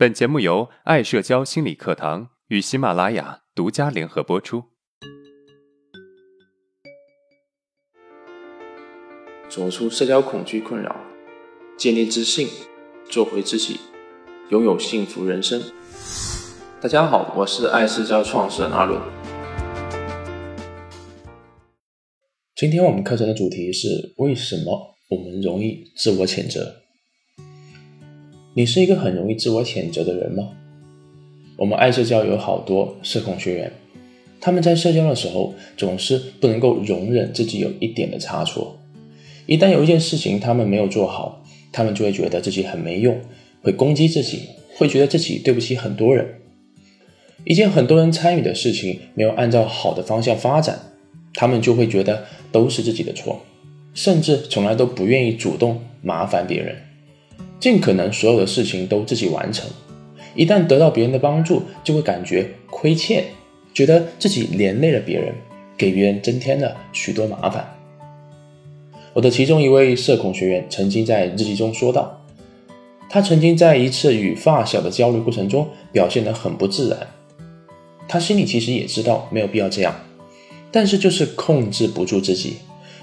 本节目由爱社交心理课堂与喜马拉雅独家联合播出。走出社交恐惧困扰，建立自信，做回自己，拥有幸福人生。大家好，我是爱社交创始人阿伦。今天我们课程的主题是：为什么我们容易自我谴责？你是一个很容易自我谴责的人吗？我们爱社交有好多社恐学员，他们在社交的时候总是不能够容忍自己有一点的差错。一旦有一件事情他们没有做好，他们就会觉得自己很没用，会攻击自己，会觉得自己对不起很多人。一件很多人参与的事情没有按照好的方向发展，他们就会觉得都是自己的错，甚至从来都不愿意主动麻烦别人。尽可能所有的事情都自己完成，一旦得到别人的帮助，就会感觉亏欠，觉得自己连累了别人，给别人增添了许多麻烦。我的其中一位社恐学员曾经在日记中说道，他曾经在一次与发小的交流过程中表现得很不自然，他心里其实也知道没有必要这样，但是就是控制不住自己，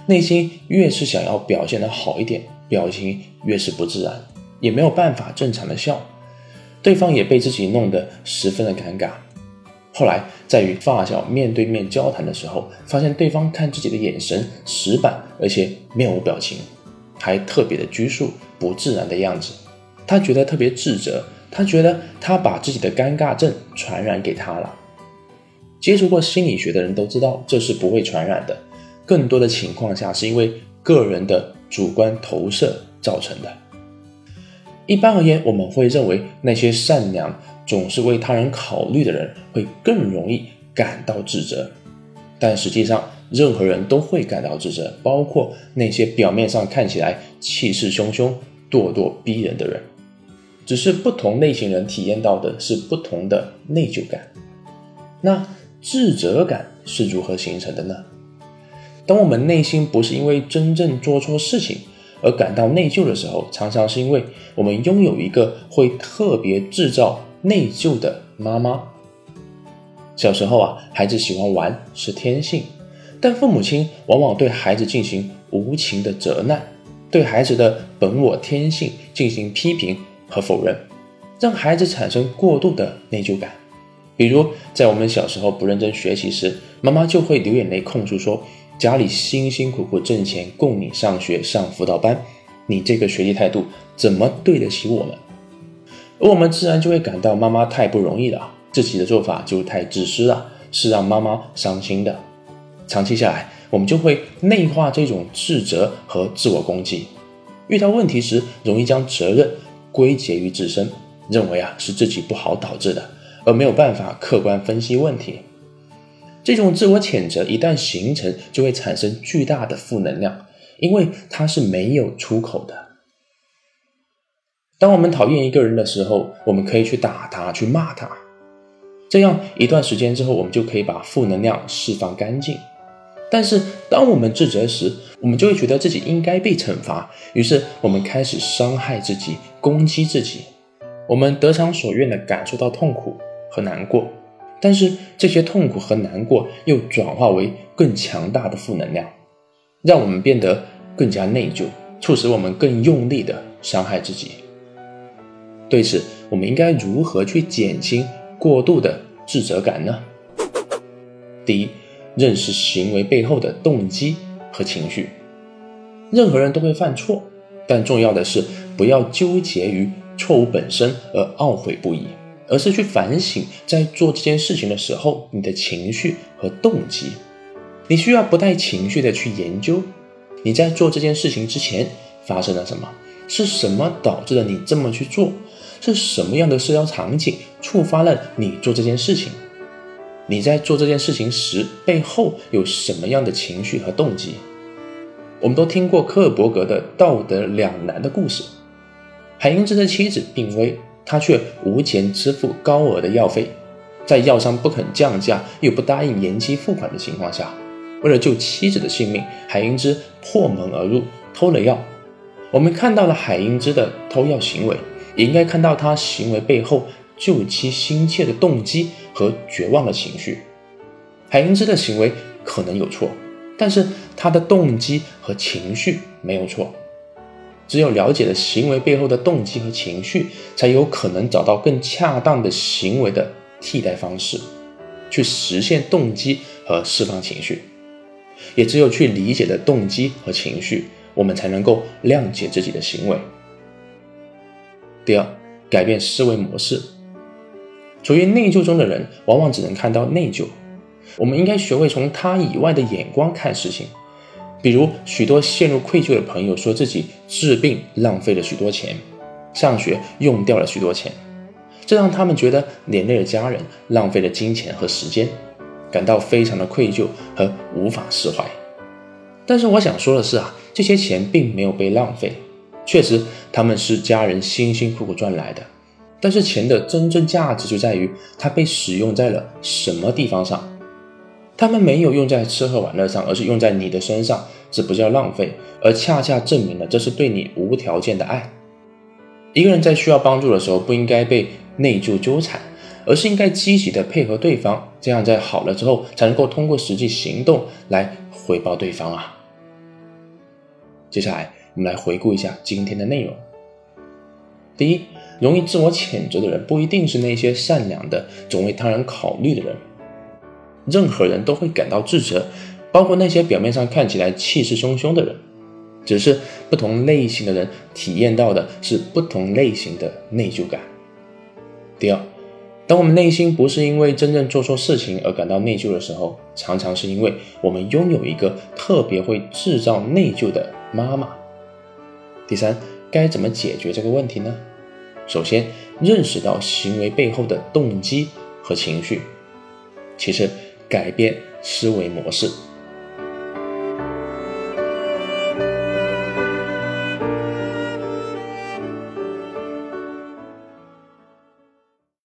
内心越是想要表现得好一点，表情越是不自然。也没有办法正常的笑，对方也被自己弄得十分的尴尬。后来在与发小面对面交谈的时候，发现对方看自己的眼神死板，而且面无表情，还特别的拘束、不自然的样子。他觉得特别自责，他觉得他把自己的尴尬症传染给他了。接触过心理学的人都知道，这是不会传染的。更多的情况下是因为个人的主观投射造成的。一般而言，我们会认为那些善良、总是为他人考虑的人会更容易感到自责，但实际上，任何人都会感到自责，包括那些表面上看起来气势汹汹、咄咄逼人的人。只是不同类型人体验到的是不同的内疚感。那自责感是如何形成的呢？当我们内心不是因为真正做错事情。而感到内疚的时候，常常是因为我们拥有一个会特别制造内疚的妈妈。小时候啊，孩子喜欢玩是天性，但父母亲往往对孩子进行无情的责难，对孩子的本我天性进行批评和否认，让孩子产生过度的内疚感。比如，在我们小时候不认真学习时，妈妈就会流眼泪控诉说。家里辛辛苦苦挣钱供你上学上辅导班，你这个学习态度怎么对得起我们？而我们自然就会感到妈妈太不容易了，自己的做法就太自私了，是让妈妈伤心的。长期下来，我们就会内化这种自责和自我攻击。遇到问题时，容易将责任归结于自身，认为啊是自己不好导致的，而没有办法客观分析问题。这种自我谴责一旦形成，就会产生巨大的负能量，因为它是没有出口的。当我们讨厌一个人的时候，我们可以去打他，去骂他，这样一段时间之后，我们就可以把负能量释放干净。但是，当我们自责时，我们就会觉得自己应该被惩罚，于是我们开始伤害自己，攻击自己，我们得偿所愿的感受到痛苦和难过。但是这些痛苦和难过又转化为更强大的负能量，让我们变得更加内疚，促使我们更用力的伤害自己。对此，我们应该如何去减轻过度的自责感呢？第一，认识行为背后的动机和情绪。任何人都会犯错，但重要的是不要纠结于错误本身而懊悔不已。而是去反省，在做这件事情的时候，你的情绪和动机。你需要不带情绪的去研究，你在做这件事情之前发生了什么？是什么导致了你这么去做？是什么样的社交场景触发了你做这件事情？你在做这件事情时背后有什么样的情绪和动机？我们都听过科尔伯格的道德两难的故事，海因兹的妻子病危。他却无钱支付高额的药费，在药商不肯降价又不答应延期付款的情况下，为了救妻子的性命，海英之破门而入偷了药。我们看到了海英之的偷药行为，也应该看到他行为背后救妻心切的动机和绝望的情绪。海英之的行为可能有错，但是他的动机和情绪没有错。只有了解了行为背后的动机和情绪，才有可能找到更恰当的行为的替代方式，去实现动机和释放情绪。也只有去理解了动机和情绪，我们才能够谅解自己的行为。第二，改变思维模式。处于内疚中的人，往往只能看到内疚。我们应该学会从他以外的眼光看事情。比如，许多陷入愧疚的朋友说自己治病浪费了许多钱，上学用掉了许多钱，这让他们觉得连累了家人，浪费了金钱和时间，感到非常的愧疚和无法释怀。但是我想说的是啊，这些钱并没有被浪费，确实他们是家人辛辛苦苦赚来的。但是钱的真正价值就在于它被使用在了什么地方上。他们没有用在吃喝玩乐上，而是用在你的身上，这不叫浪费，而恰恰证明了这是对你无条件的爱。一个人在需要帮助的时候，不应该被内疚纠缠，而是应该积极的配合对方，这样在好了之后，才能够通过实际行动来回报对方啊。接下来，我们来回顾一下今天的内容。第一，容易自我谴责的人，不一定是那些善良的、总为他人考虑的人。任何人都会感到自责，包括那些表面上看起来气势汹汹的人，只是不同类型的人体验到的是不同类型的内疚感。第二，当我们内心不是因为真正做错事情而感到内疚的时候，常常是因为我们拥有一个特别会制造内疚的妈妈。第三，该怎么解决这个问题呢？首先，认识到行为背后的动机和情绪。其次，改变思维模式。